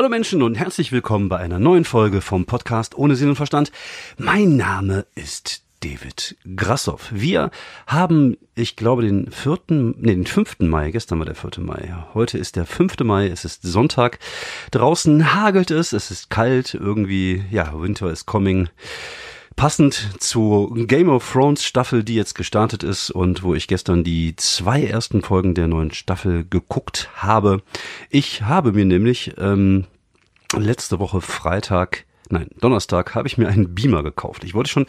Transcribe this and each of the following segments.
Hallo Menschen und herzlich willkommen bei einer neuen Folge vom Podcast Ohne Sinn und Verstand. Mein Name ist David Grassoff. Wir haben, ich glaube, den vierten, nee, den fünften Mai. Gestern war der vierte Mai. Heute ist der fünfte Mai. Es ist Sonntag. Draußen hagelt es. Es ist kalt. Irgendwie, ja, Winter is coming. Passend zu Game of Thrones Staffel, die jetzt gestartet ist und wo ich gestern die zwei ersten Folgen der neuen Staffel geguckt habe. Ich habe mir nämlich ähm, letzte Woche Freitag, nein, Donnerstag, habe ich mir einen Beamer gekauft. Ich wollte schon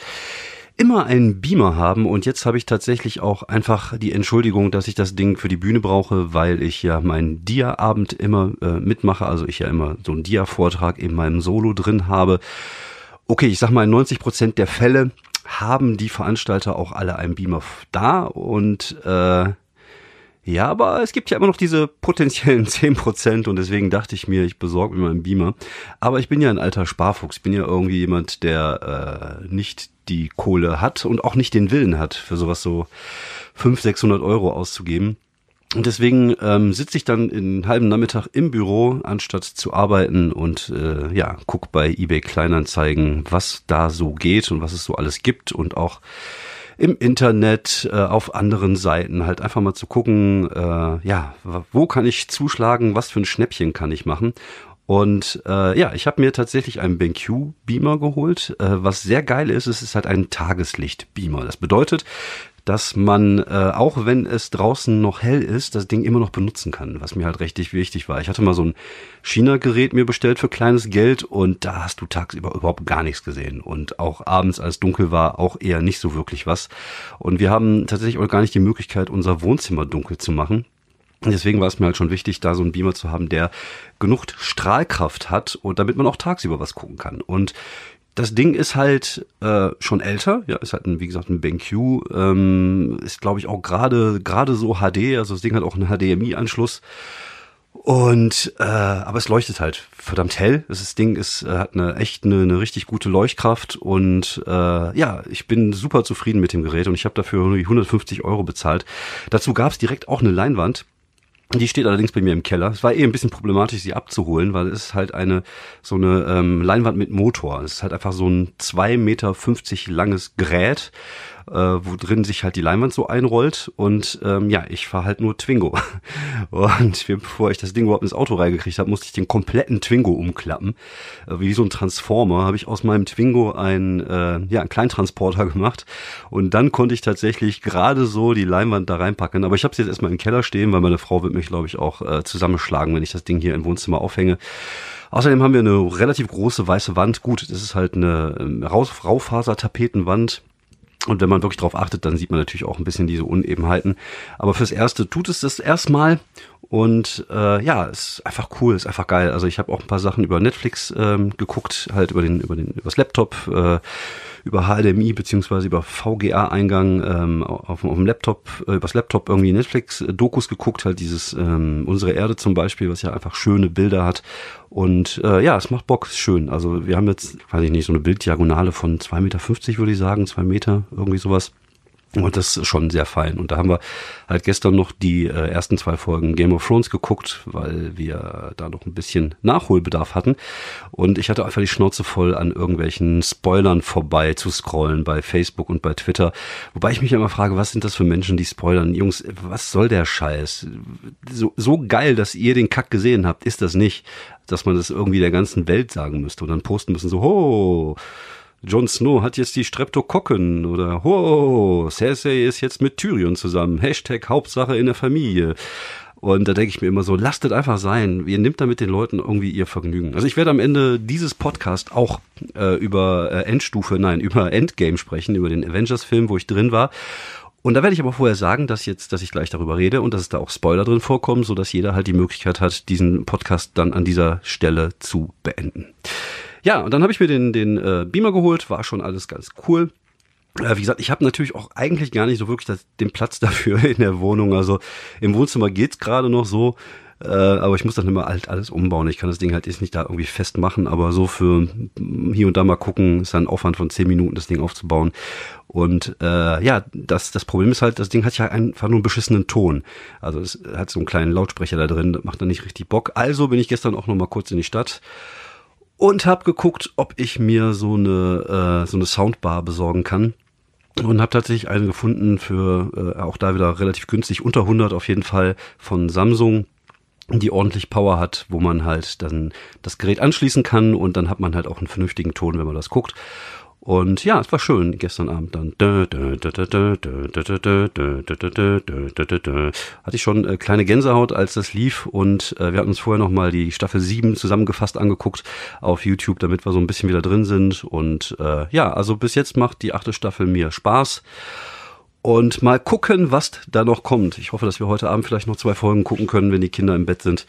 immer einen Beamer haben und jetzt habe ich tatsächlich auch einfach die Entschuldigung, dass ich das Ding für die Bühne brauche, weil ich ja meinen Dia-Abend immer äh, mitmache, also ich ja immer so einen Dia-Vortrag in meinem Solo drin habe okay, ich sag mal, in 90 Prozent der Fälle haben die Veranstalter auch alle einen Beamer da und äh, ja, aber es gibt ja immer noch diese potenziellen 10% und deswegen dachte ich mir, ich besorge mir mal einen Beamer. Aber ich bin ja ein alter Sparfuchs, ich bin ja irgendwie jemand, der äh, nicht die Kohle hat und auch nicht den Willen hat, für sowas so 500, 600 Euro auszugeben. Und deswegen ähm, sitze ich dann einen halben Nachmittag im Büro, anstatt zu arbeiten und äh, ja, guck bei eBay Kleinanzeigen, was da so geht und was es so alles gibt und auch im Internet, äh, auf anderen Seiten halt einfach mal zu gucken, äh, ja, wo kann ich zuschlagen, was für ein Schnäppchen kann ich machen. Und äh, ja, ich habe mir tatsächlich einen BenQ Beamer geholt. Äh, was sehr geil ist, es ist halt ein Tageslicht Beamer. Das bedeutet, dass man, äh, auch wenn es draußen noch hell ist, das Ding immer noch benutzen kann, was mir halt richtig wichtig war. Ich hatte mal so ein China-Gerät mir bestellt für kleines Geld und da hast du tagsüber überhaupt gar nichts gesehen. Und auch abends, als dunkel war, auch eher nicht so wirklich was. Und wir haben tatsächlich auch gar nicht die Möglichkeit, unser Wohnzimmer dunkel zu machen. Deswegen war es mir halt schon wichtig, da so einen Beamer zu haben, der genug Strahlkraft hat und damit man auch tagsüber was gucken kann. Und das Ding ist halt äh, schon älter, ja, ist halt ein, wie gesagt ein BenQ, ähm, ist glaube ich auch gerade gerade so HD, also das Ding hat auch einen HDMI-Anschluss und äh, aber es leuchtet halt verdammt hell. Das Ding ist äh, hat eine echt eine, eine richtig gute Leuchtkraft. Und äh, ja, ich bin super zufrieden mit dem Gerät. Und ich habe dafür nur 150 Euro bezahlt. Dazu gab es direkt auch eine Leinwand die steht allerdings bei mir im Keller. Es war eh ein bisschen problematisch, sie abzuholen, weil es ist halt eine so eine ähm, Leinwand mit Motor. Es ist halt einfach so ein zwei Meter fünfzig langes Gerät äh, wo drin sich halt die Leinwand so einrollt. Und ähm, ja, ich fahre halt nur Twingo. Und bevor ich das Ding überhaupt ins Auto reingekriegt habe, musste ich den kompletten Twingo umklappen. Äh, wie so ein Transformer habe ich aus meinem Twingo ein, äh, ja, einen Kleintransporter gemacht. Und dann konnte ich tatsächlich gerade so die Leinwand da reinpacken. Aber ich habe sie jetzt erstmal im Keller stehen, weil meine Frau wird mich, glaube ich, auch äh, zusammenschlagen, wenn ich das Ding hier im Wohnzimmer aufhänge. Außerdem haben wir eine relativ große weiße Wand. Gut, das ist halt eine ähm, Raufasertapetenwand und wenn man wirklich darauf achtet, dann sieht man natürlich auch ein bisschen diese Unebenheiten. Aber fürs Erste tut es das erstmal. Und äh, ja, ist einfach cool, ist einfach geil. Also ich habe auch ein paar Sachen über Netflix ähm, geguckt, halt über den, über den, übers Laptop. Äh, über HDMI beziehungsweise über VGA-Eingang ähm, auf, auf dem Laptop, äh, übers Laptop irgendwie Netflix-Dokus geguckt, halt dieses ähm, Unsere Erde zum Beispiel, was ja einfach schöne Bilder hat. Und äh, ja, es macht Bock, ist schön. Also wir haben jetzt, weiß ich nicht, so eine Bilddiagonale von 2,50 Meter, würde ich sagen, zwei Meter, irgendwie sowas. Und das ist schon sehr fein. Und da haben wir halt gestern noch die äh, ersten zwei Folgen Game of Thrones geguckt, weil wir da noch ein bisschen Nachholbedarf hatten. Und ich hatte einfach die Schnauze voll, an irgendwelchen Spoilern vorbei zu scrollen bei Facebook und bei Twitter. Wobei ich mich immer frage, was sind das für Menschen, die spoilern? Jungs, was soll der Scheiß? So, so geil, dass ihr den Kack gesehen habt, ist das nicht, dass man das irgendwie der ganzen Welt sagen müsste und dann posten müssen so, ho, Jon Snow hat jetzt die Streptokokken oder ho, Cersei ist jetzt mit Tyrion zusammen. Hashtag Hauptsache in der Familie. Und da denke ich mir immer so, lasst es einfach sein. Ihr nimmt damit den Leuten irgendwie ihr Vergnügen. Also ich werde am Ende dieses Podcast auch äh, über äh, Endstufe, nein, über Endgame sprechen, über den Avengers-Film, wo ich drin war. Und da werde ich aber vorher sagen, dass jetzt, dass ich gleich darüber rede und dass es da auch Spoiler drin vorkommen, so dass jeder halt die Möglichkeit hat, diesen Podcast dann an dieser Stelle zu beenden. Ja, und dann habe ich mir den, den äh, Beamer geholt, war schon alles ganz cool. Äh, wie gesagt, ich habe natürlich auch eigentlich gar nicht so wirklich das, den Platz dafür in der Wohnung. Also im Wohnzimmer geht's gerade noch so. Äh, aber ich muss dann immer halt alles umbauen. Ich kann das Ding halt jetzt nicht da irgendwie festmachen, aber so für hier und da mal gucken, ist ein Aufwand von zehn Minuten, das Ding aufzubauen. Und äh, ja, das, das Problem ist halt, das Ding hat ja einfach nur einen beschissenen Ton. Also es hat so einen kleinen Lautsprecher da drin, macht dann nicht richtig Bock. Also bin ich gestern auch noch mal kurz in die Stadt und habe geguckt, ob ich mir so eine, äh, so eine Soundbar besorgen kann. Und habe tatsächlich eine gefunden für äh, auch da wieder relativ günstig, unter 100 auf jeden Fall von Samsung die ordentlich Power hat, wo man halt dann das Gerät anschließen kann und dann hat man halt auch einen vernünftigen Ton, wenn man das guckt. Und ja, es war schön gestern Abend dann. Hatte ich schon äh, kleine Gänsehaut, als das lief und äh, wir hatten uns vorher nochmal die Staffel 7 zusammengefasst angeguckt auf YouTube, damit wir so ein bisschen wieder drin sind. Und äh, ja, also bis jetzt macht die achte Staffel mir Spaß. Und mal gucken, was da noch kommt. Ich hoffe, dass wir heute Abend vielleicht noch zwei Folgen gucken können, wenn die Kinder im Bett sind.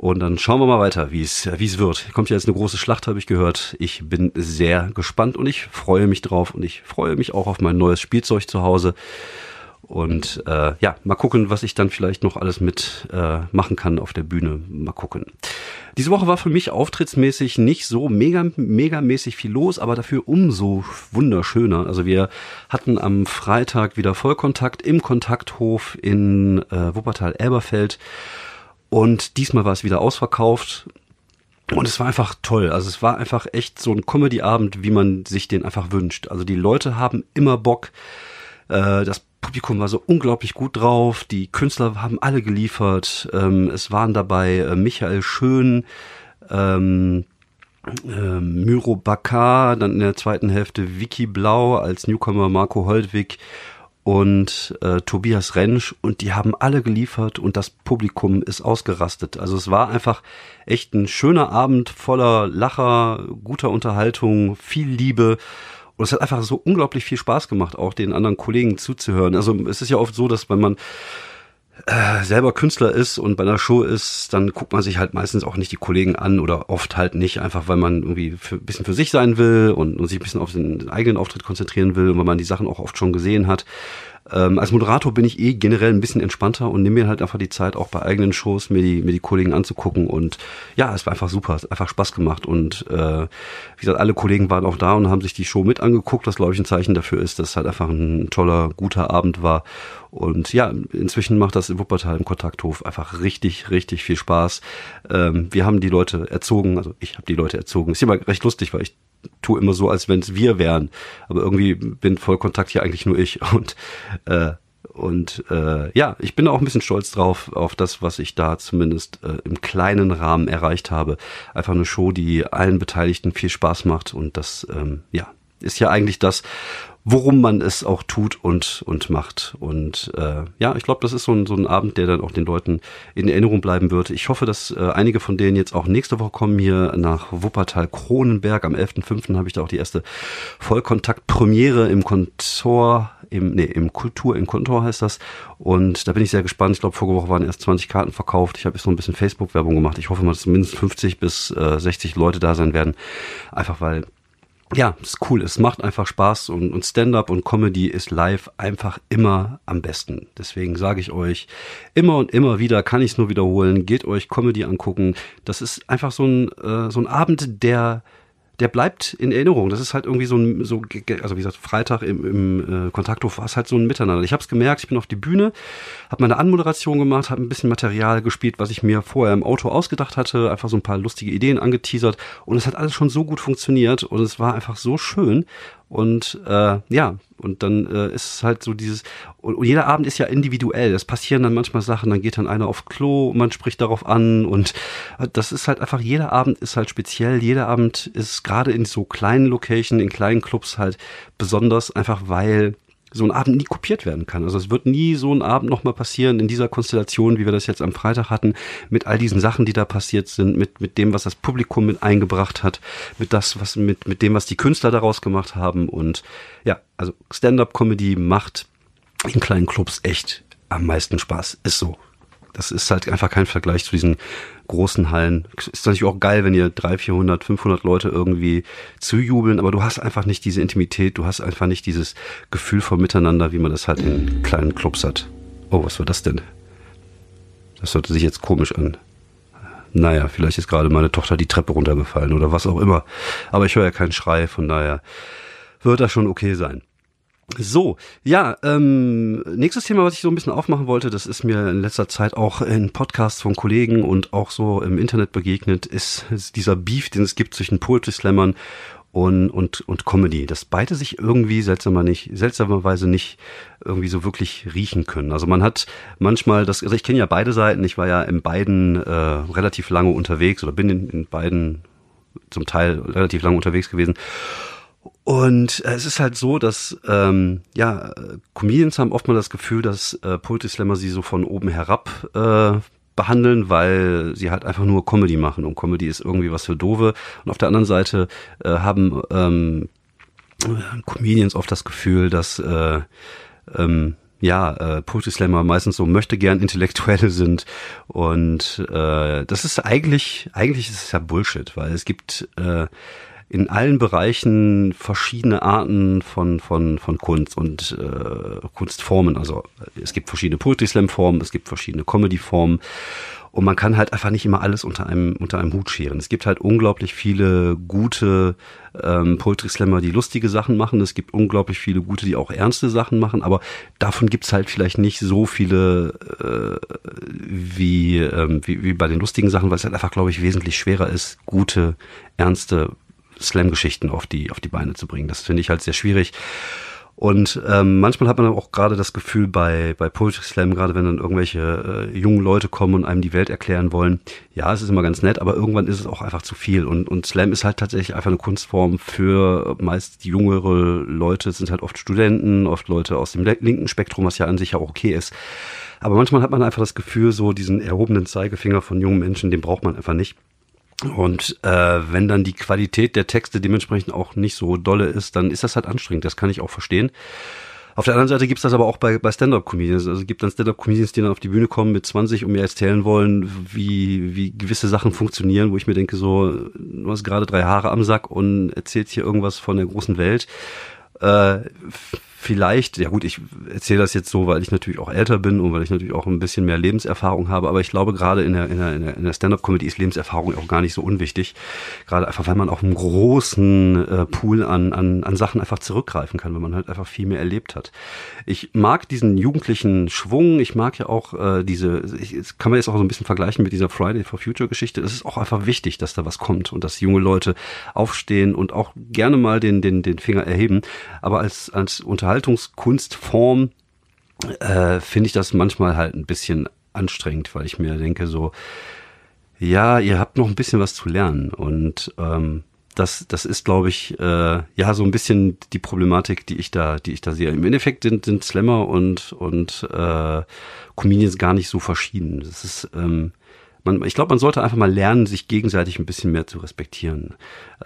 Und dann schauen wir mal weiter, wie es wie es wird. Kommt ja jetzt eine große Schlacht, habe ich gehört. Ich bin sehr gespannt und ich freue mich drauf und ich freue mich auch auf mein neues Spielzeug zu Hause. Und äh, ja, mal gucken, was ich dann vielleicht noch alles mit äh, machen kann auf der Bühne. Mal gucken. Diese Woche war für mich auftrittsmäßig nicht so mega, mega mäßig viel los, aber dafür umso wunderschöner. Also wir hatten am Freitag wieder Vollkontakt im Kontakthof in äh, Wuppertal-Elberfeld. Und diesmal war es wieder ausverkauft. Und es war einfach toll. Also es war einfach echt so ein Comedy-Abend, wie man sich den einfach wünscht. Also die Leute haben immer Bock. Äh, das Publikum war so unglaublich gut drauf. Die Künstler haben alle geliefert. Ähm, es waren dabei äh, Michael Schön, ähm, äh, Myro Bakar, dann in der zweiten Hälfte Vicky Blau als Newcomer Marco Holdwig und äh, Tobias Rentsch und die haben alle geliefert und das Publikum ist ausgerastet. Also es war einfach echt ein schöner Abend voller Lacher, guter Unterhaltung, viel Liebe. Und es hat einfach so unglaublich viel Spaß gemacht, auch den anderen Kollegen zuzuhören. Also es ist ja oft so, dass wenn man äh, selber Künstler ist und bei einer Show ist, dann guckt man sich halt meistens auch nicht die Kollegen an oder oft halt nicht, einfach weil man irgendwie für, ein bisschen für sich sein will und, und sich ein bisschen auf den eigenen Auftritt konzentrieren will und weil man die Sachen auch oft schon gesehen hat. Ähm, als Moderator bin ich eh generell ein bisschen entspannter und nehme mir halt einfach die Zeit, auch bei eigenen Shows mir die, mir die Kollegen anzugucken. Und ja, es war einfach super, es hat einfach Spaß gemacht. Und äh, wie gesagt, alle Kollegen waren auch da und haben sich die Show mit angeguckt, was glaube ich ein Zeichen dafür ist, dass es halt einfach ein toller, guter Abend war. Und ja, inzwischen macht das in Wuppertal im Kontakthof einfach richtig, richtig viel Spaß. Ähm, wir haben die Leute erzogen, also ich habe die Leute erzogen. Ist immer recht lustig, weil ich tue immer so, als wenn es wir wären. Aber irgendwie bin Vollkontakt hier eigentlich nur ich. Und äh, und äh, ja, ich bin auch ein bisschen stolz drauf, auf das, was ich da zumindest äh, im kleinen Rahmen erreicht habe. Einfach eine Show, die allen Beteiligten viel Spaß macht und das, ähm, ja, ist ja eigentlich das, worum man es auch tut und, und macht. Und äh, ja, ich glaube, das ist so ein, so ein Abend, der dann auch den Leuten in Erinnerung bleiben wird. Ich hoffe, dass äh, einige von denen jetzt auch nächste Woche kommen hier nach Wuppertal-Kronenberg. Am 11.05. habe ich da auch die erste Vollkontakt-Premiere im Kontor im, nee, im Kultur im Kontor heißt das. Und da bin ich sehr gespannt. Ich glaube, vorige Woche waren erst 20 Karten verkauft. Ich habe jetzt noch ein bisschen Facebook-Werbung gemacht. Ich hoffe mal, dass mindestens 50 bis äh, 60 Leute da sein werden. Einfach weil ja, ist cool. Es macht einfach Spaß und, und Stand-up und Comedy ist live einfach immer am besten. Deswegen sage ich euch immer und immer wieder, kann ich es nur wiederholen, geht euch Comedy angucken. Das ist einfach so ein, äh, so ein Abend, der der bleibt in Erinnerung. Das ist halt irgendwie so ein, so, also wie gesagt, Freitag im, im äh, Kontakthof war es halt so ein Miteinander. Ich habe es gemerkt, ich bin auf die Bühne, habe meine Anmoderation gemacht, habe ein bisschen Material gespielt, was ich mir vorher im Auto ausgedacht hatte, einfach so ein paar lustige Ideen angeteasert und es hat alles schon so gut funktioniert und es war einfach so schön und äh, ja, und dann äh, ist es halt so dieses, und, und jeder Abend ist ja individuell. Es passieren dann manchmal Sachen, dann geht dann einer auf Klo, man spricht darauf an und äh, das ist halt einfach, jeder Abend ist halt speziell. Jeder Abend ist gerade in so kleinen Locations, in kleinen Clubs halt besonders, einfach weil so ein Abend nie kopiert werden kann. Also es wird nie so ein Abend nochmal passieren in dieser Konstellation, wie wir das jetzt am Freitag hatten, mit all diesen Sachen, die da passiert sind, mit, mit dem, was das Publikum mit eingebracht hat, mit das, was, mit, mit dem, was die Künstler daraus gemacht haben. Und ja, also Stand-up-Comedy macht in kleinen Clubs echt am meisten Spaß. Ist so. Das ist halt einfach kein Vergleich zu diesen großen Hallen. Ist natürlich auch geil, wenn ihr 300, 400, 500 Leute irgendwie zujubeln, aber du hast einfach nicht diese Intimität, du hast einfach nicht dieses Gefühl von Miteinander, wie man das halt in kleinen Clubs hat. Oh, was war das denn? Das hörte sich jetzt komisch an. Naja, vielleicht ist gerade meine Tochter die Treppe runtergefallen oder was auch immer. Aber ich höre ja keinen Schrei, von daher wird das schon okay sein. So, ja, ähm, nächstes Thema, was ich so ein bisschen aufmachen wollte, das ist mir in letzter Zeit auch in Podcasts von Kollegen und auch so im Internet begegnet, ist, ist dieser Beef, den es gibt zwischen Poetry Slammern und, und, und Comedy, dass beide sich irgendwie seltsamer nicht, seltsamerweise nicht irgendwie so wirklich riechen können. Also man hat manchmal das, also ich kenne ja beide Seiten, ich war ja in beiden äh, relativ lange unterwegs oder bin in, in beiden zum Teil relativ lange unterwegs gewesen. Und äh, es ist halt so, dass ähm, ja Comedians haben oft mal das Gefühl, dass äh, Poetry Slammer sie so von oben herab äh, behandeln, weil sie halt einfach nur Comedy machen und Comedy ist irgendwie was für Dove. Und auf der anderen Seite äh, haben ähm, Comedians oft das Gefühl, dass äh, ähm, ja, äh, Poetry Slammer meistens so möchte gern Intellektuelle sind und äh, das ist eigentlich, eigentlich ist es ja Bullshit, weil es gibt äh, in allen Bereichen verschiedene Arten von, von, von Kunst und äh, Kunstformen. Also es gibt verschiedene Poetry Slam Formen, es gibt verschiedene Comedy Formen und man kann halt einfach nicht immer alles unter einem, unter einem Hut scheren. Es gibt halt unglaublich viele gute ähm, Poetry Slammer, die lustige Sachen machen. Es gibt unglaublich viele gute, die auch ernste Sachen machen. Aber davon gibt's halt vielleicht nicht so viele äh, wie, ähm, wie, wie bei den lustigen Sachen, weil es halt einfach, glaube ich, wesentlich schwerer ist, gute, ernste Slam-Geschichten auf die, auf die Beine zu bringen. Das finde ich halt sehr schwierig. Und ähm, manchmal hat man auch gerade das Gefühl bei, bei Poetry Slam, gerade wenn dann irgendwelche äh, jungen Leute kommen und einem die Welt erklären wollen, ja, es ist immer ganz nett, aber irgendwann ist es auch einfach zu viel. Und, und Slam ist halt tatsächlich einfach eine Kunstform für meist jüngere Leute, es sind halt oft Studenten, oft Leute aus dem linken Spektrum, was ja an sich ja auch okay ist. Aber manchmal hat man einfach das Gefühl, so diesen erhobenen Zeigefinger von jungen Menschen, den braucht man einfach nicht. Und äh, wenn dann die Qualität der Texte dementsprechend auch nicht so dolle ist, dann ist das halt anstrengend. Das kann ich auch verstehen. Auf der anderen Seite gibt's das aber auch bei, bei Stand-Up-Comedians. Also es gibt dann Stand-Up-Comedians, die dann auf die Bühne kommen mit 20 und mir erzählen wollen, wie, wie gewisse Sachen funktionieren, wo ich mir denke, so, du hast gerade drei Haare am Sack und erzählst hier irgendwas von der großen Welt. Äh, vielleicht, ja gut, ich erzähle das jetzt so, weil ich natürlich auch älter bin und weil ich natürlich auch ein bisschen mehr Lebenserfahrung habe, aber ich glaube, gerade in der, in der, in der Stand-Up-Comedy ist Lebenserfahrung auch gar nicht so unwichtig. Gerade einfach, weil man auch einen großen äh, Pool an, an, an Sachen einfach zurückgreifen kann, wenn man halt einfach viel mehr erlebt hat. Ich mag diesen jugendlichen Schwung, ich mag ja auch äh, diese, ich, kann man jetzt auch so ein bisschen vergleichen mit dieser Friday for Future Geschichte. Es ist auch einfach wichtig, dass da was kommt und dass junge Leute aufstehen und auch gerne mal den, den, den Finger erheben. Aber als, als unter Unterhaltungskunstform äh, finde ich das manchmal halt ein bisschen anstrengend, weil ich mir denke so, ja, ihr habt noch ein bisschen was zu lernen und ähm, das, das ist, glaube ich, äh, ja so ein bisschen die Problematik, die ich da, die ich da sehe. Im Endeffekt sind, sind Slammer und und äh, Comedians gar nicht so verschieden. Das ist ähm, man, ich glaube, man sollte einfach mal lernen, sich gegenseitig ein bisschen mehr zu respektieren.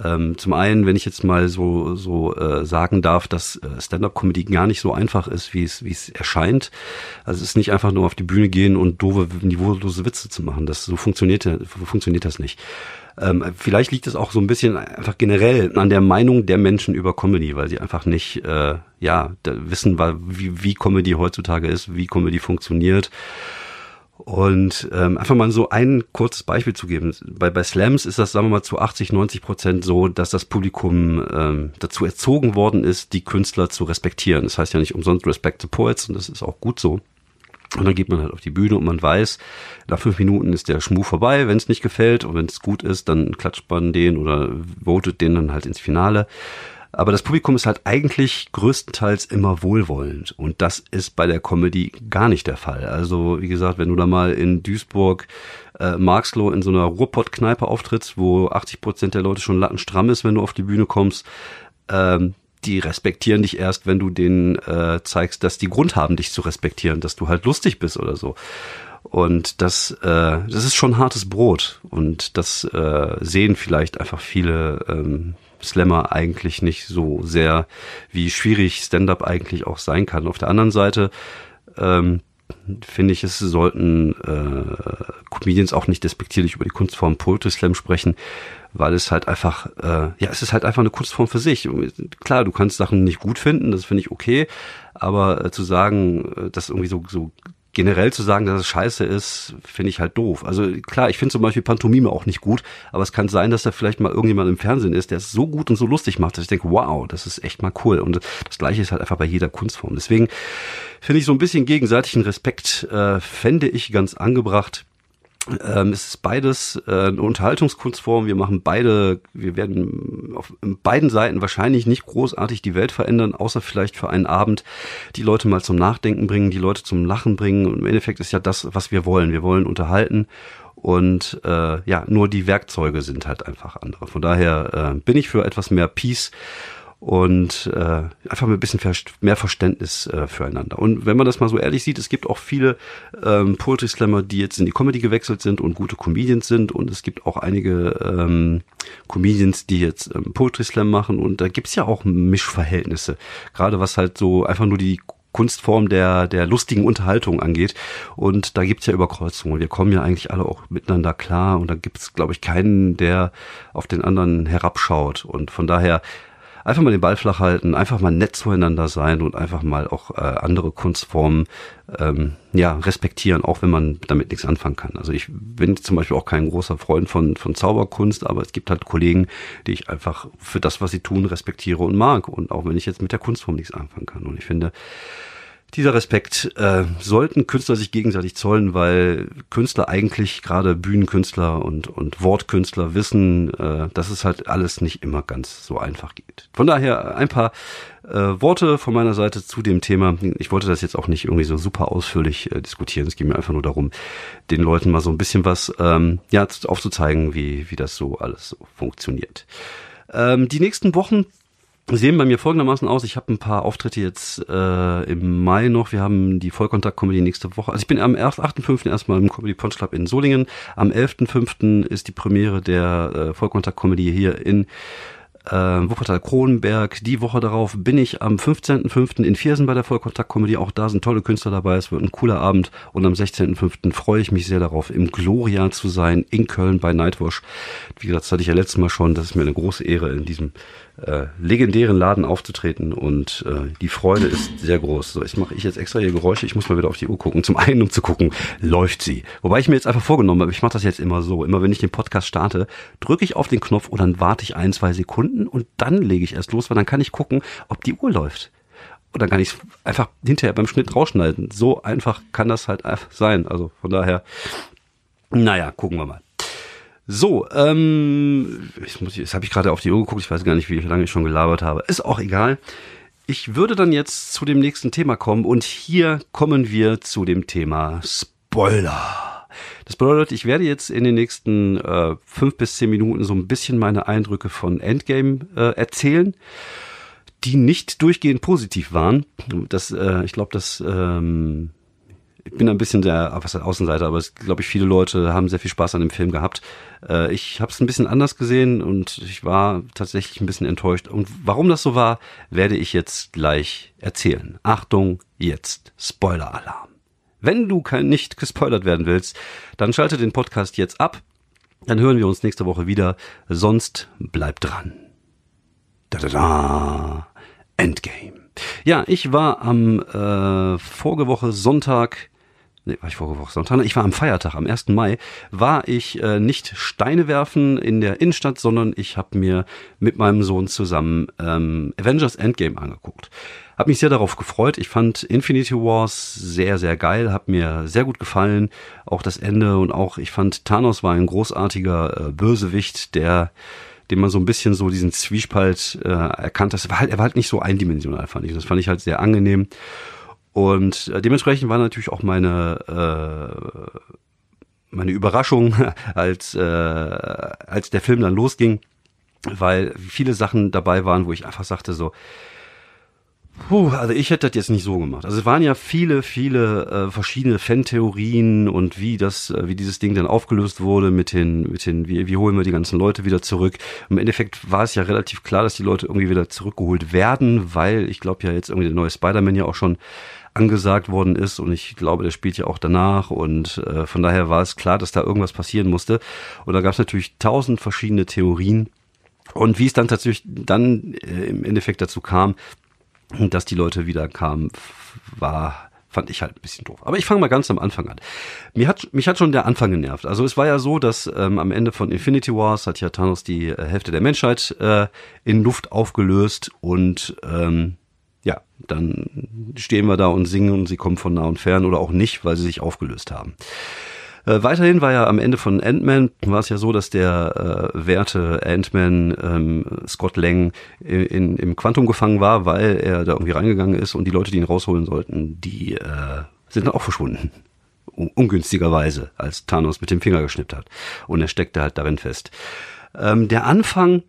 Ähm, zum einen, wenn ich jetzt mal so so äh, sagen darf, dass äh, Stand-up-Comedy gar nicht so einfach ist, wie es wie es erscheint. Also es ist nicht einfach nur auf die Bühne gehen und doofe, niveaulose Witze zu machen. Das so funktioniert funktioniert das nicht. Ähm, vielleicht liegt es auch so ein bisschen einfach generell an der Meinung der Menschen über Comedy, weil sie einfach nicht äh, ja wissen, wie, wie Comedy heutzutage ist, wie Comedy funktioniert. Und ähm, einfach mal so ein kurzes Beispiel zu geben. Bei, bei Slams ist das, sagen wir mal, zu 80, 90 Prozent so, dass das Publikum ähm, dazu erzogen worden ist, die Künstler zu respektieren. Das heißt ja nicht umsonst Respect the Poets und das ist auch gut so. Und dann geht man halt auf die Bühne und man weiß, nach fünf Minuten ist der Schmuh vorbei, wenn es nicht gefällt und wenn es gut ist, dann klatscht man den oder votet den dann halt ins Finale. Aber das Publikum ist halt eigentlich größtenteils immer wohlwollend. Und das ist bei der Comedy gar nicht der Fall. Also, wie gesagt, wenn du da mal in Duisburg äh, Marxloh in so einer Ruhrpott-Kneipe auftrittst, wo 80 Prozent der Leute schon lattenstramm ist, wenn du auf die Bühne kommst, ähm, die respektieren dich erst, wenn du denen äh, zeigst, dass die Grund haben, dich zu respektieren, dass du halt lustig bist oder so. Und das, äh, das ist schon hartes Brot. Und das äh, sehen vielleicht einfach viele ähm, Slammer eigentlich nicht so sehr, wie schwierig Stand-up eigentlich auch sein kann. Auf der anderen Seite ähm, finde ich, es sollten äh, Comedians auch nicht despektierlich über die Kunstform Poetry Slam sprechen, weil es halt einfach, äh, ja, es ist halt einfach eine Kunstform für sich. Klar, du kannst Sachen nicht gut finden, das finde ich okay, aber äh, zu sagen, äh, dass irgendwie so, so generell zu sagen, dass es scheiße ist, finde ich halt doof. Also klar, ich finde zum Beispiel Pantomime auch nicht gut, aber es kann sein, dass da vielleicht mal irgendjemand im Fernsehen ist, der es so gut und so lustig macht, dass ich denke, wow, das ist echt mal cool. Und das Gleiche ist halt einfach bei jeder Kunstform. Deswegen finde ich so ein bisschen gegenseitigen Respekt, äh, fände ich ganz angebracht. Ähm, es ist beides äh, eine Unterhaltungskunstform. Wir machen beide, wir werden auf beiden Seiten wahrscheinlich nicht großartig die Welt verändern, außer vielleicht für einen Abend die Leute mal zum Nachdenken bringen, die Leute zum Lachen bringen. Und im Endeffekt ist ja das, was wir wollen. Wir wollen unterhalten und äh, ja, nur die Werkzeuge sind halt einfach andere. Von daher äh, bin ich für etwas mehr Peace und äh, einfach mit ein bisschen mehr Verständnis äh, füreinander. Und wenn man das mal so ehrlich sieht, es gibt auch viele ähm, Poetry Slammer, die jetzt in die Comedy gewechselt sind und gute Comedians sind und es gibt auch einige ähm, Comedians, die jetzt ähm, Poetry Slam machen und da gibt's ja auch Mischverhältnisse, gerade was halt so einfach nur die Kunstform der, der lustigen Unterhaltung angeht. Und da gibt's ja Überkreuzungen. Wir kommen ja eigentlich alle auch miteinander klar und da gibt's, glaube ich, keinen, der auf den anderen herabschaut. Und von daher einfach mal den Ball flach halten, einfach mal nett zueinander sein und einfach mal auch äh, andere Kunstformen ähm, ja respektieren, auch wenn man damit nichts anfangen kann. Also ich bin zum Beispiel auch kein großer Freund von von Zauberkunst, aber es gibt halt Kollegen, die ich einfach für das, was sie tun, respektiere und mag. Und auch wenn ich jetzt mit der Kunstform nichts anfangen kann. Und ich finde, dieser Respekt äh, sollten Künstler sich gegenseitig zollen, weil Künstler eigentlich gerade Bühnenkünstler und und Wortkünstler wissen, äh, dass es halt alles nicht immer ganz so einfach geht. Von daher ein paar äh, Worte von meiner Seite zu dem Thema. Ich wollte das jetzt auch nicht irgendwie so super ausführlich äh, diskutieren. Es geht mir einfach nur darum, den Leuten mal so ein bisschen was ähm, ja aufzuzeigen, wie wie das so alles so funktioniert. Ähm, die nächsten Wochen sehen bei mir folgendermaßen aus. Ich habe ein paar Auftritte jetzt äh, im Mai noch. Wir haben die Vollkontakt-Comedy nächste Woche. Also ich bin am 8.5. erstmal im Comedy Punch Club in Solingen. Am 11.5. ist die Premiere der äh, Vollkontakt-Comedy hier in äh, Wuppertal Kronenberg. Die Woche darauf bin ich am 15.05. in Viersen bei der Vollkontakt-Comedy. Auch da sind tolle Künstler dabei. Es wird ein cooler Abend. Und am 16.05. freue ich mich sehr darauf, im Gloria zu sein, in Köln bei Nightwash. Wie gesagt, das hatte ich ja letztes Mal schon. Das ist mir eine große Ehre, in diesem äh, legendären Laden aufzutreten und äh, die Freude ist sehr groß. So, jetzt mache ich jetzt extra hier Geräusche. Ich muss mal wieder auf die Uhr gucken. Zum einen, um zu gucken, läuft sie. Wobei ich mir jetzt einfach vorgenommen habe, ich mache das jetzt immer so. Immer wenn ich den Podcast starte, drücke ich auf den Knopf und dann warte ich ein, zwei Sekunden und dann lege ich erst los, weil dann kann ich gucken, ob die Uhr läuft. Und dann kann ich einfach hinterher beim Schnitt rausschneiden. So einfach kann das halt sein. Also von daher, naja, gucken wir mal. So, ähm, ich muss, jetzt habe ich gerade auf die Uhr geguckt, ich weiß gar nicht, wie lange ich schon gelabert habe. Ist auch egal. Ich würde dann jetzt zu dem nächsten Thema kommen und hier kommen wir zu dem Thema Spoiler. Das bedeutet, ich werde jetzt in den nächsten äh, fünf bis zehn Minuten so ein bisschen meine Eindrücke von Endgame äh, erzählen, die nicht durchgehend positiv waren. Das, äh, ich glaube, das ähm, ich bin ein bisschen der, was heißt Außenseiter, aber es glaube ich, viele Leute haben sehr viel Spaß an dem Film gehabt. Äh, ich habe es ein bisschen anders gesehen und ich war tatsächlich ein bisschen enttäuscht. Und warum das so war, werde ich jetzt gleich erzählen. Achtung, jetzt Spoiler-Alarm. Wenn du kein, nicht gespoilert werden willst, dann schalte den Podcast jetzt ab. Dann hören wir uns nächste Woche wieder. Sonst bleib dran. Da da da. Endgame. Ja, ich war am äh, Vorgewoche Sonntag nee, war ich vorige Woche Sonntag, ich war am Feiertag, am 1. Mai, war ich äh, nicht Steine werfen in der Innenstadt, sondern ich habe mir mit meinem Sohn zusammen ähm, Avengers Endgame angeguckt. Hab mich sehr darauf gefreut. Ich fand Infinity Wars sehr, sehr geil, hat mir sehr gut gefallen. Auch das Ende und auch, ich fand Thanos war ein großartiger äh, Bösewicht, der dem man so ein bisschen so diesen Zwiespalt äh, erkannt hat. Er war halt, er war halt nicht so eindimensional, fand ich. Das fand ich halt sehr angenehm. Und äh, dementsprechend war natürlich auch meine äh, meine Überraschung, als äh, als der Film dann losging, weil viele Sachen dabei waren, wo ich einfach sagte so, Puh, also ich hätte das jetzt nicht so gemacht. Also es waren ja viele, viele äh, verschiedene Fan-Theorien und wie das, äh, wie dieses Ding dann aufgelöst wurde mit den, mit den, wie, wie holen wir die ganzen Leute wieder zurück. Im Endeffekt war es ja relativ klar, dass die Leute irgendwie wieder zurückgeholt werden, weil ich glaube ja jetzt irgendwie der neue Spider-Man ja auch schon angesagt worden ist und ich glaube, der spielt ja auch danach und äh, von daher war es klar, dass da irgendwas passieren musste. Und da gab es natürlich tausend verschiedene Theorien. Und wie es dann tatsächlich dann äh, im Endeffekt dazu kam, dass die Leute wieder kamen, war fand ich halt ein bisschen doof. Aber ich fange mal ganz am Anfang an. Mir hat, mich hat schon der Anfang genervt. Also es war ja so, dass ähm, am Ende von Infinity Wars hat ja Thanos die äh, Hälfte der Menschheit äh, in Luft aufgelöst und ähm, dann stehen wir da und singen und sie kommen von nah und fern oder auch nicht, weil sie sich aufgelöst haben. Äh, weiterhin war ja am Ende von Ant-Man, war es ja so, dass der äh, werte Ant-Man ähm, Scott Lang in, in, im Quantum gefangen war, weil er da irgendwie reingegangen ist und die Leute, die ihn rausholen sollten, die äh, sind dann auch verschwunden. ungünstigerweise, als Thanos mit dem Finger geschnippt hat. Und er steckte halt darin fest. Ähm, der Anfang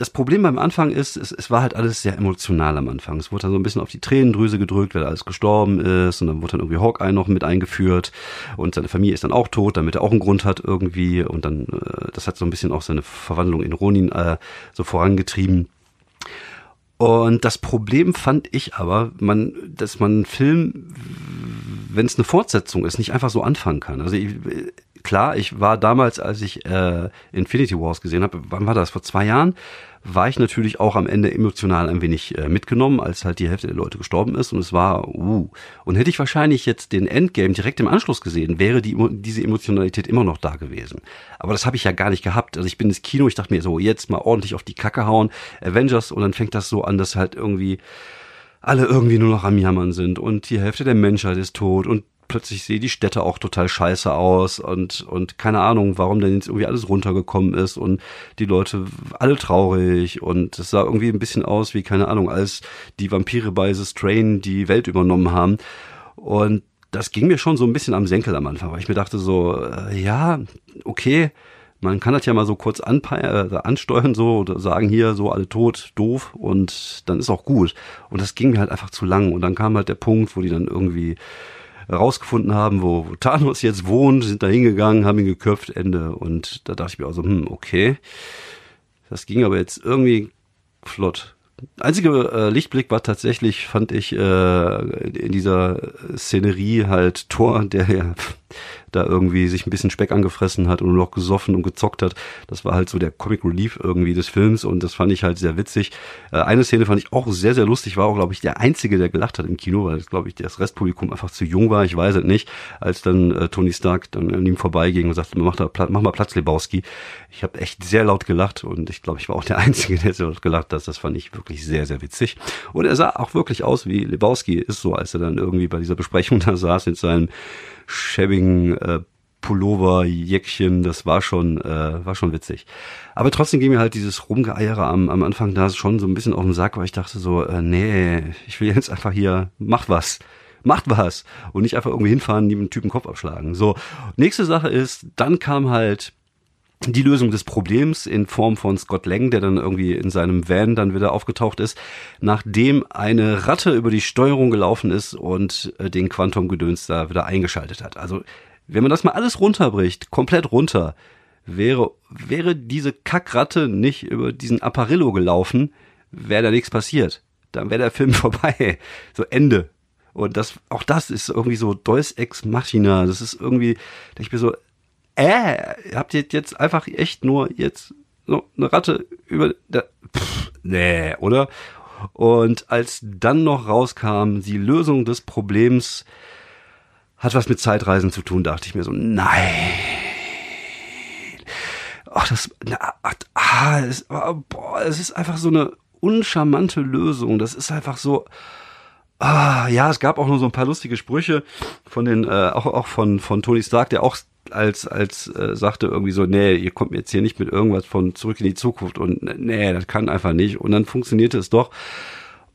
das Problem beim Anfang ist, es, es war halt alles sehr emotional am Anfang. Es wurde dann so ein bisschen auf die Tränendrüse gedrückt, weil alles gestorben ist und dann wurde dann irgendwie Hawkeye noch mit eingeführt und seine Familie ist dann auch tot, damit er auch einen Grund hat irgendwie und dann, äh, das hat so ein bisschen auch seine Verwandlung in Ronin äh, so vorangetrieben. Und das Problem fand ich aber, man, dass man einen Film, wenn es eine Fortsetzung ist, nicht einfach so anfangen kann. Also ich, klar, ich war damals, als ich äh, Infinity Wars gesehen habe, wann war das? Vor zwei Jahren war ich natürlich auch am Ende emotional ein wenig äh, mitgenommen, als halt die Hälfte der Leute gestorben ist. Und es war, uh. Und hätte ich wahrscheinlich jetzt den Endgame direkt im Anschluss gesehen, wäre die, diese Emotionalität immer noch da gewesen. Aber das habe ich ja gar nicht gehabt. Also ich bin ins Kino, ich dachte mir so, jetzt mal ordentlich auf die Kacke hauen, Avengers, und dann fängt das so an, dass halt irgendwie alle irgendwie nur noch am Jammern sind und die Hälfte der Menschheit ist tot und plötzlich sehe die Städte auch total scheiße aus und, und keine Ahnung, warum denn jetzt irgendwie alles runtergekommen ist und die Leute alle traurig und es sah irgendwie ein bisschen aus wie, keine Ahnung, als die Vampire bei The Strain die Welt übernommen haben. Und das ging mir schon so ein bisschen am Senkel am Anfang, weil ich mir dachte so, äh, ja, okay, man kann das ja mal so kurz äh, ansteuern so oder sagen hier so alle tot, doof und dann ist auch gut. Und das ging mir halt einfach zu lang und dann kam halt der Punkt, wo die dann irgendwie rausgefunden haben, wo, wo Thanos jetzt wohnt, sind da hingegangen, haben ihn geköpft, Ende. Und da dachte ich mir auch so, hm, okay. Das ging aber jetzt irgendwie flott. Einziger äh, Lichtblick war tatsächlich, fand ich, äh, in dieser Szenerie halt Thor, der ja da irgendwie sich ein bisschen Speck angefressen hat und noch gesoffen und gezockt hat. Das war halt so der Comic Relief irgendwie des Films und das fand ich halt sehr witzig. Äh, eine Szene fand ich auch sehr, sehr lustig, war auch, glaube ich, der Einzige, der gelacht hat im Kino, weil, glaube ich, das Restpublikum einfach zu jung war, ich weiß es nicht, als dann äh, Tony Stark dann an ihm vorbeiging und sagte, mach, da, mach mal Platz, Lebowski. Ich habe echt sehr laut gelacht und ich glaube, ich war auch der Einzige, der sehr laut gelacht hat. Das fand ich wirklich sehr, sehr witzig. Und er sah auch wirklich aus wie Lebowski ist so, als er dann irgendwie bei dieser Besprechung da saß in seinem schäbigen äh, Pullover, Jäckchen, das war schon, äh, war schon witzig. Aber trotzdem ging mir halt dieses Rumgeeiere am, am Anfang da schon so ein bisschen auf den Sack, weil ich dachte so, äh, nee, ich will jetzt einfach hier, mach was. Macht was. Und nicht einfach irgendwie hinfahren, neben einen Typen Kopf abschlagen. So. Nächste Sache ist, dann kam halt die Lösung des Problems in Form von Scott Lang, der dann irgendwie in seinem Van dann wieder aufgetaucht ist, nachdem eine Ratte über die Steuerung gelaufen ist und äh, den Quantum-Gedöns da wieder eingeschaltet hat. Also, wenn man das mal alles runterbricht, komplett runter, wäre, wäre diese Kackratte nicht über diesen Apparillo gelaufen, wäre da nichts passiert. Dann wäre der Film vorbei. So Ende. Und das, auch das ist irgendwie so Deus Ex Machina. Das ist irgendwie, ich mir so, äh, habt ihr jetzt einfach echt nur jetzt so eine Ratte über der, pff, nee, oder? Und als dann noch rauskam, die Lösung des Problems hat was mit Zeitreisen zu tun, dachte ich mir so, nein. Ach, das, na, ah, es, boah, es ist einfach so eine uncharmante Lösung. Das ist einfach so, ah, ja, es gab auch nur so ein paar lustige Sprüche von den, äh, auch, auch von, von Tony Stark, der auch als, als äh, sagte irgendwie so, nee, ihr kommt mir jetzt hier nicht mit irgendwas von zurück in die Zukunft und nee, das kann einfach nicht. Und dann funktionierte es doch.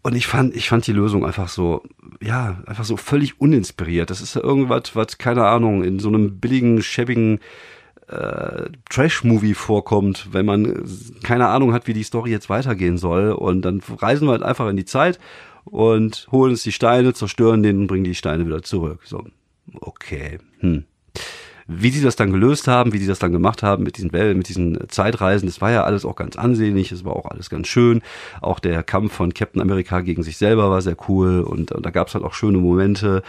Und ich fand, ich fand die Lösung einfach so, ja, einfach so völlig uninspiriert. Das ist ja irgendwas, was, keine Ahnung, in so einem billigen, schäbigen äh, Trash-Movie vorkommt, wenn man keine Ahnung hat, wie die Story jetzt weitergehen soll. Und dann reisen wir halt einfach in die Zeit und holen uns die Steine, zerstören den und bringen die Steine wieder zurück. So, okay, hm. Wie sie das dann gelöst haben, wie sie das dann gemacht haben mit diesen Wellen, mit diesen Zeitreisen, das war ja alles auch ganz ansehnlich, es war auch alles ganz schön. Auch der Kampf von Captain America gegen sich selber war sehr cool und, und da gab es halt auch schöne Momente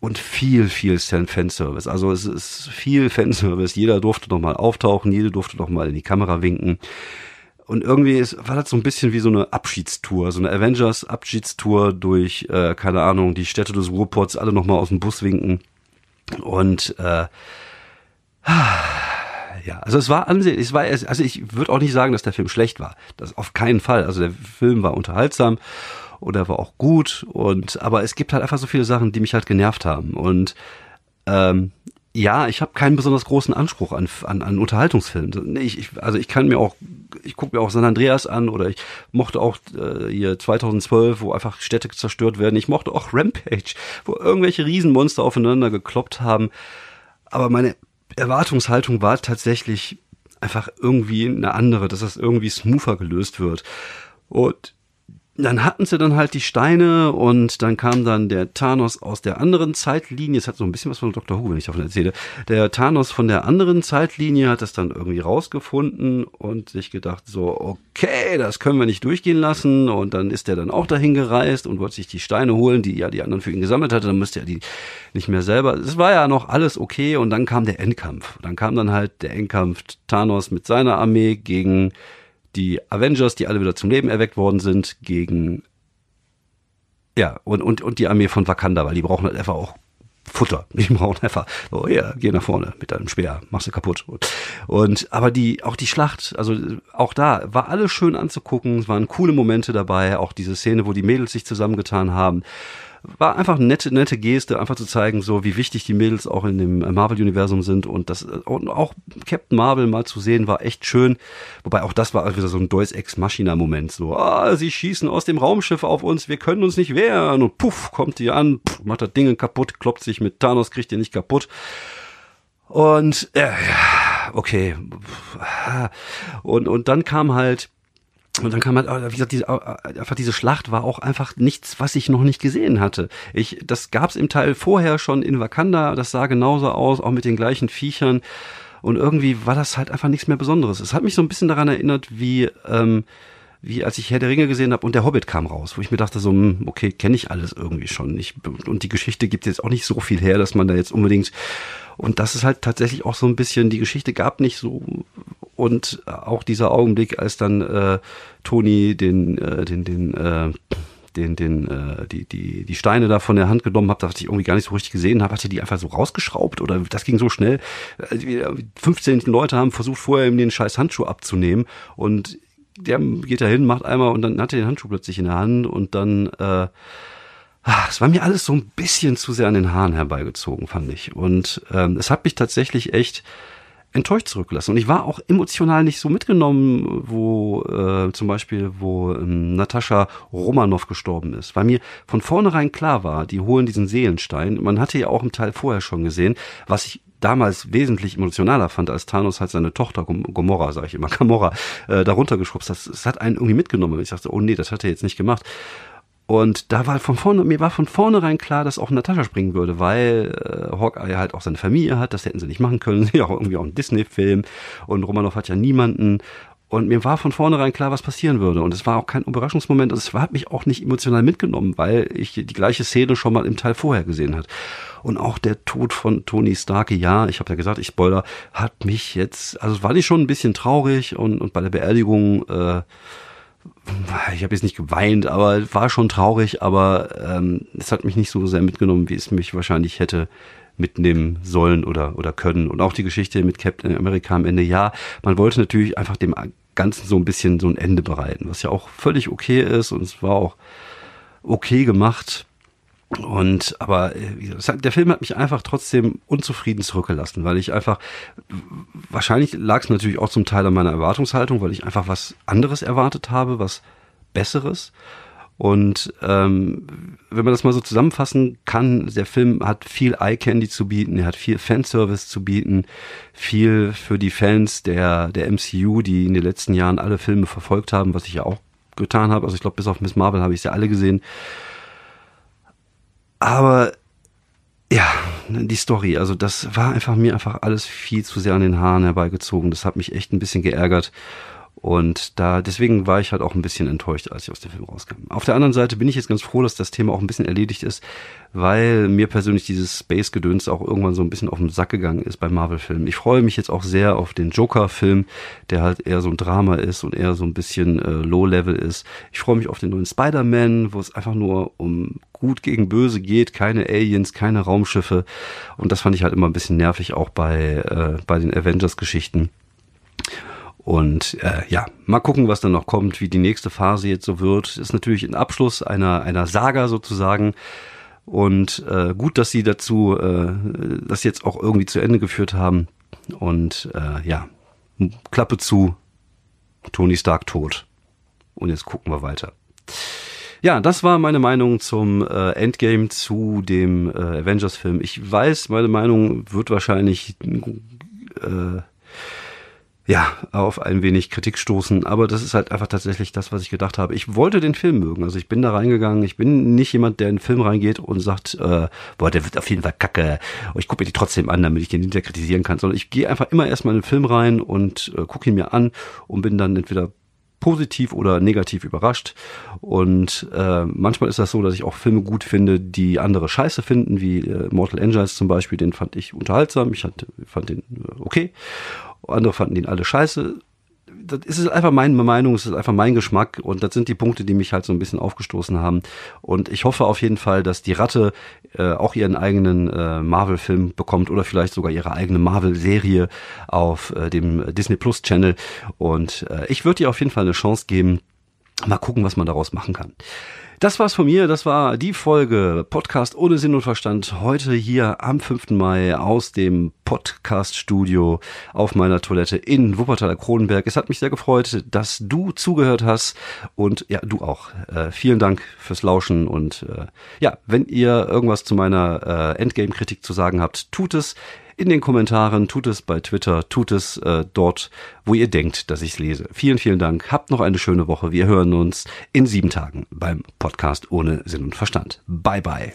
und viel, viel Fanservice. Also es ist viel Fanservice. Jeder durfte noch mal auftauchen, jede durfte noch mal in die Kamera winken. und irgendwie ist, war das so ein bisschen wie so eine Abschiedstour, so eine Avengers-Abschiedstour durch, äh, keine Ahnung, die Städte des Ruhrpots, alle nochmal aus dem Bus winken. Und äh, ja, also es war ansehlich, es war also ich würde auch nicht sagen, dass der Film schlecht war. Das auf keinen Fall. Also der Film war unterhaltsam oder war auch gut und aber es gibt halt einfach so viele Sachen, die mich halt genervt haben und ähm, ja, ich habe keinen besonders großen Anspruch an, an, an Unterhaltungsfilmen. Ich, ich, also ich kann mir auch, ich gucke mir auch San Andreas an oder ich mochte auch äh, hier 2012, wo einfach Städte zerstört werden. Ich mochte auch Rampage, wo irgendwelche Riesenmonster aufeinander gekloppt haben. Aber meine Erwartungshaltung war tatsächlich einfach irgendwie eine andere, dass das irgendwie smoother gelöst wird. Und dann hatten sie dann halt die Steine und dann kam dann der Thanos aus der anderen Zeitlinie. Es hat so ein bisschen was von Dr. Who, wenn ich davon erzähle. Der Thanos von der anderen Zeitlinie hat das dann irgendwie rausgefunden und sich gedacht so, okay, das können wir nicht durchgehen lassen. Und dann ist er dann auch dahin gereist und wollte sich die Steine holen, die ja die anderen für ihn gesammelt hatte. Dann müsste er die nicht mehr selber. Es war ja noch alles okay und dann kam der Endkampf. Dann kam dann halt der Endkampf Thanos mit seiner Armee gegen die Avengers, die alle wieder zum Leben erweckt worden sind, gegen ja, und, und, und die Armee von Wakanda, weil die brauchen halt einfach auch Futter. Die brauchen einfach, oh ja, geh nach vorne mit deinem Speer, machst du kaputt. Und, und aber die, auch die Schlacht, also auch da war alles schön anzugucken, es waren coole Momente dabei, auch diese Szene, wo die Mädels sich zusammengetan haben war einfach eine nette, nette Geste, einfach zu zeigen, so wie wichtig die Mädels auch in dem Marvel-Universum sind und das und auch Captain Marvel mal zu sehen war echt schön. Wobei auch das war wieder so ein Deus Ex Machina-Moment, so, ah, sie schießen aus dem Raumschiff auf uns, wir können uns nicht wehren und puff, kommt die an, puff, macht das Ding kaputt, kloppt sich mit Thanos, kriegt ihr nicht kaputt. Und äh, okay. Und, und dann kam halt und dann kam halt, wie gesagt, diese, einfach diese Schlacht war auch einfach nichts, was ich noch nicht gesehen hatte. Ich, das gab's im Teil vorher schon in Wakanda, das sah genauso aus, auch mit den gleichen Viechern. Und irgendwie war das halt einfach nichts mehr Besonderes. Es hat mich so ein bisschen daran erinnert, wie, ähm, wie als ich Herr der Ringe gesehen habe und der Hobbit kam raus, wo ich mir dachte so, hm, okay, kenne ich alles irgendwie schon. Ich, und die Geschichte gibt jetzt auch nicht so viel her, dass man da jetzt unbedingt und das ist halt tatsächlich auch so ein bisschen, die Geschichte gab nicht so und auch dieser Augenblick, als dann äh, Toni den, äh, den, den, äh, den, den, äh, die, die, die Steine da von der Hand genommen habe, was ich irgendwie gar nicht so richtig gesehen habe, hatte die einfach so rausgeschraubt oder das ging so schnell. 15 äh, Leute haben versucht, vorher ihm den scheiß Handschuh abzunehmen und der geht da hin, macht einmal und dann hat er den Handschuh plötzlich in der Hand und dann äh, Ah, es war mir alles so ein bisschen zu sehr an den Haaren herbeigezogen, fand ich. Und ähm, es hat mich tatsächlich echt enttäuscht zurückgelassen. Und ich war auch emotional nicht so mitgenommen, wo äh, zum Beispiel, wo ähm, Natascha Romanov gestorben ist, weil mir von vornherein klar war, die holen diesen Seelenstein. Man hatte ja auch im Teil vorher schon gesehen, was ich damals wesentlich emotionaler fand, als Thanos halt seine Tochter Gomorra, sage ich immer, Gamora, äh, darunter geschubst. Das, das hat einen irgendwie mitgenommen. Ich dachte, oh nee, das hat er jetzt nicht gemacht. Und da war von vorne, mir war von vornherein klar, dass auch Natascha springen würde, weil äh, Hawkeye halt auch seine Familie hat, das hätten sie nicht machen können, ja auch irgendwie auch ein Disney-Film und Romanov hat ja niemanden. Und mir war von vornherein klar, was passieren würde. Und es war auch kein Überraschungsmoment. Es hat mich auch nicht emotional mitgenommen, weil ich die gleiche Szene schon mal im Teil vorher gesehen hat. Und auch der Tod von Tony Stark, ja, ich habe ja gesagt, ich spoiler, hat mich jetzt, also war ich schon ein bisschen traurig und, und bei der Beerdigung äh, ich habe jetzt nicht geweint, aber war schon traurig, aber ähm, es hat mich nicht so sehr mitgenommen, wie es mich wahrscheinlich hätte mitnehmen sollen oder, oder können. Und auch die Geschichte mit Captain America am Ende, ja, man wollte natürlich einfach dem Ganzen so ein bisschen so ein Ende bereiten, was ja auch völlig okay ist und es war auch okay gemacht. Und aber äh, der Film hat mich einfach trotzdem unzufrieden zurückgelassen, weil ich einfach wahrscheinlich lag es natürlich auch zum Teil an meiner Erwartungshaltung, weil ich einfach was anderes erwartet habe, was Besseres. Und ähm, wenn man das mal so zusammenfassen kann, der Film hat viel Eye Candy zu bieten, er hat viel Fanservice zu bieten, viel für die Fans der der MCU, die in den letzten Jahren alle Filme verfolgt haben, was ich ja auch getan habe. Also ich glaube, bis auf Miss Marvel habe ich sie alle gesehen. Aber ja, die Story, also das war einfach mir einfach alles viel zu sehr an den Haaren herbeigezogen. Das hat mich echt ein bisschen geärgert. Und da, deswegen war ich halt auch ein bisschen enttäuscht, als ich aus dem Film rauskam. Auf der anderen Seite bin ich jetzt ganz froh, dass das Thema auch ein bisschen erledigt ist, weil mir persönlich dieses Space-Gedöns auch irgendwann so ein bisschen auf den Sack gegangen ist bei Marvel-Filmen. Ich freue mich jetzt auch sehr auf den Joker-Film, der halt eher so ein Drama ist und eher so ein bisschen äh, Low-Level ist. Ich freue mich auf den neuen Spider-Man, wo es einfach nur um gut gegen böse geht, keine Aliens, keine Raumschiffe. Und das fand ich halt immer ein bisschen nervig, auch bei, äh, bei den Avengers-Geschichten. Und äh, ja, mal gucken, was dann noch kommt, wie die nächste Phase jetzt so wird. Ist natürlich ein Abschluss einer, einer Saga sozusagen. Und äh, gut, dass sie dazu äh, das jetzt auch irgendwie zu Ende geführt haben. Und äh, ja, Klappe zu, Tony Stark tot. Und jetzt gucken wir weiter. Ja, das war meine Meinung zum äh, Endgame zu dem äh, Avengers-Film. Ich weiß, meine Meinung wird wahrscheinlich äh, ja, auf ein wenig Kritik stoßen. Aber das ist halt einfach tatsächlich das, was ich gedacht habe. Ich wollte den Film mögen. Also ich bin da reingegangen. Ich bin nicht jemand, der in den Film reingeht und sagt, äh, boah, der wird auf jeden Fall kacke. Und ich gucke mir die trotzdem an, damit ich den hinterher kritisieren kann. Sondern ich gehe einfach immer erstmal in den Film rein und äh, gucke ihn mir an und bin dann entweder positiv oder negativ überrascht. Und äh, manchmal ist das so, dass ich auch Filme gut finde, die andere scheiße finden, wie äh, Mortal Engines zum Beispiel. Den fand ich unterhaltsam. Ich fand, fand den äh, okay andere fanden ihn alle scheiße. Das ist einfach meine Meinung, es ist einfach mein Geschmack und das sind die Punkte, die mich halt so ein bisschen aufgestoßen haben. Und ich hoffe auf jeden Fall, dass die Ratte äh, auch ihren eigenen äh, Marvel-Film bekommt oder vielleicht sogar ihre eigene Marvel-Serie auf äh, dem Disney Plus Channel. Und äh, ich würde ihr auf jeden Fall eine Chance geben. Mal gucken, was man daraus machen kann. Das war's von mir. Das war die Folge Podcast ohne Sinn und Verstand. Heute hier am 5. Mai aus dem Podcast-Studio auf meiner Toilette in Wuppertaler Kronenberg. Es hat mich sehr gefreut, dass du zugehört hast und ja, du auch. Äh, vielen Dank fürs Lauschen und äh, ja, wenn ihr irgendwas zu meiner äh, Endgame-Kritik zu sagen habt, tut es in den Kommentaren, tut es bei Twitter, tut es äh, dort, wo ihr denkt, dass ich es lese. Vielen, vielen Dank. Habt noch eine schöne Woche. Wir hören uns in sieben Tagen beim Podcast ohne Sinn und Verstand. Bye, bye.